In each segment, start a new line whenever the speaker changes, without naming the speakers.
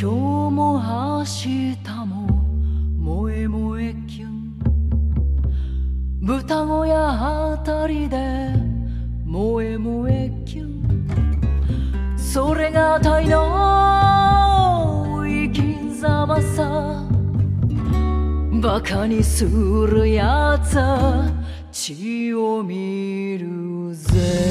今日も明日も萌え萌えキュン。豚小屋あたりで萌え萌えキュン。それがタイの生き様さ。バカにするやつは血を見るぜ。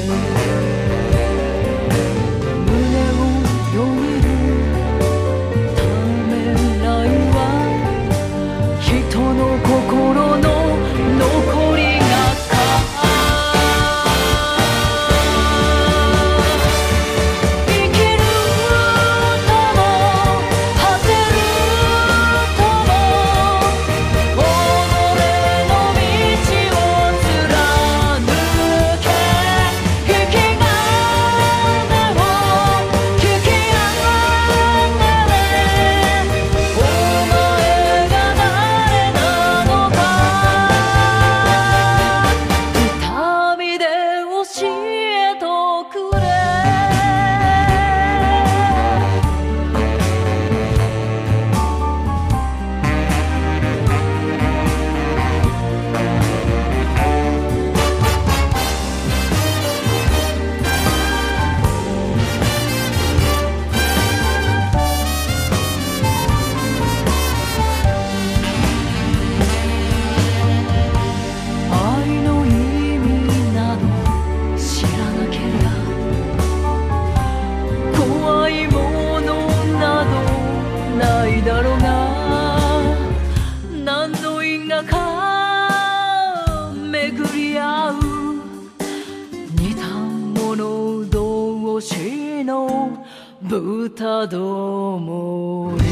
合う。似た者同士の豚どもに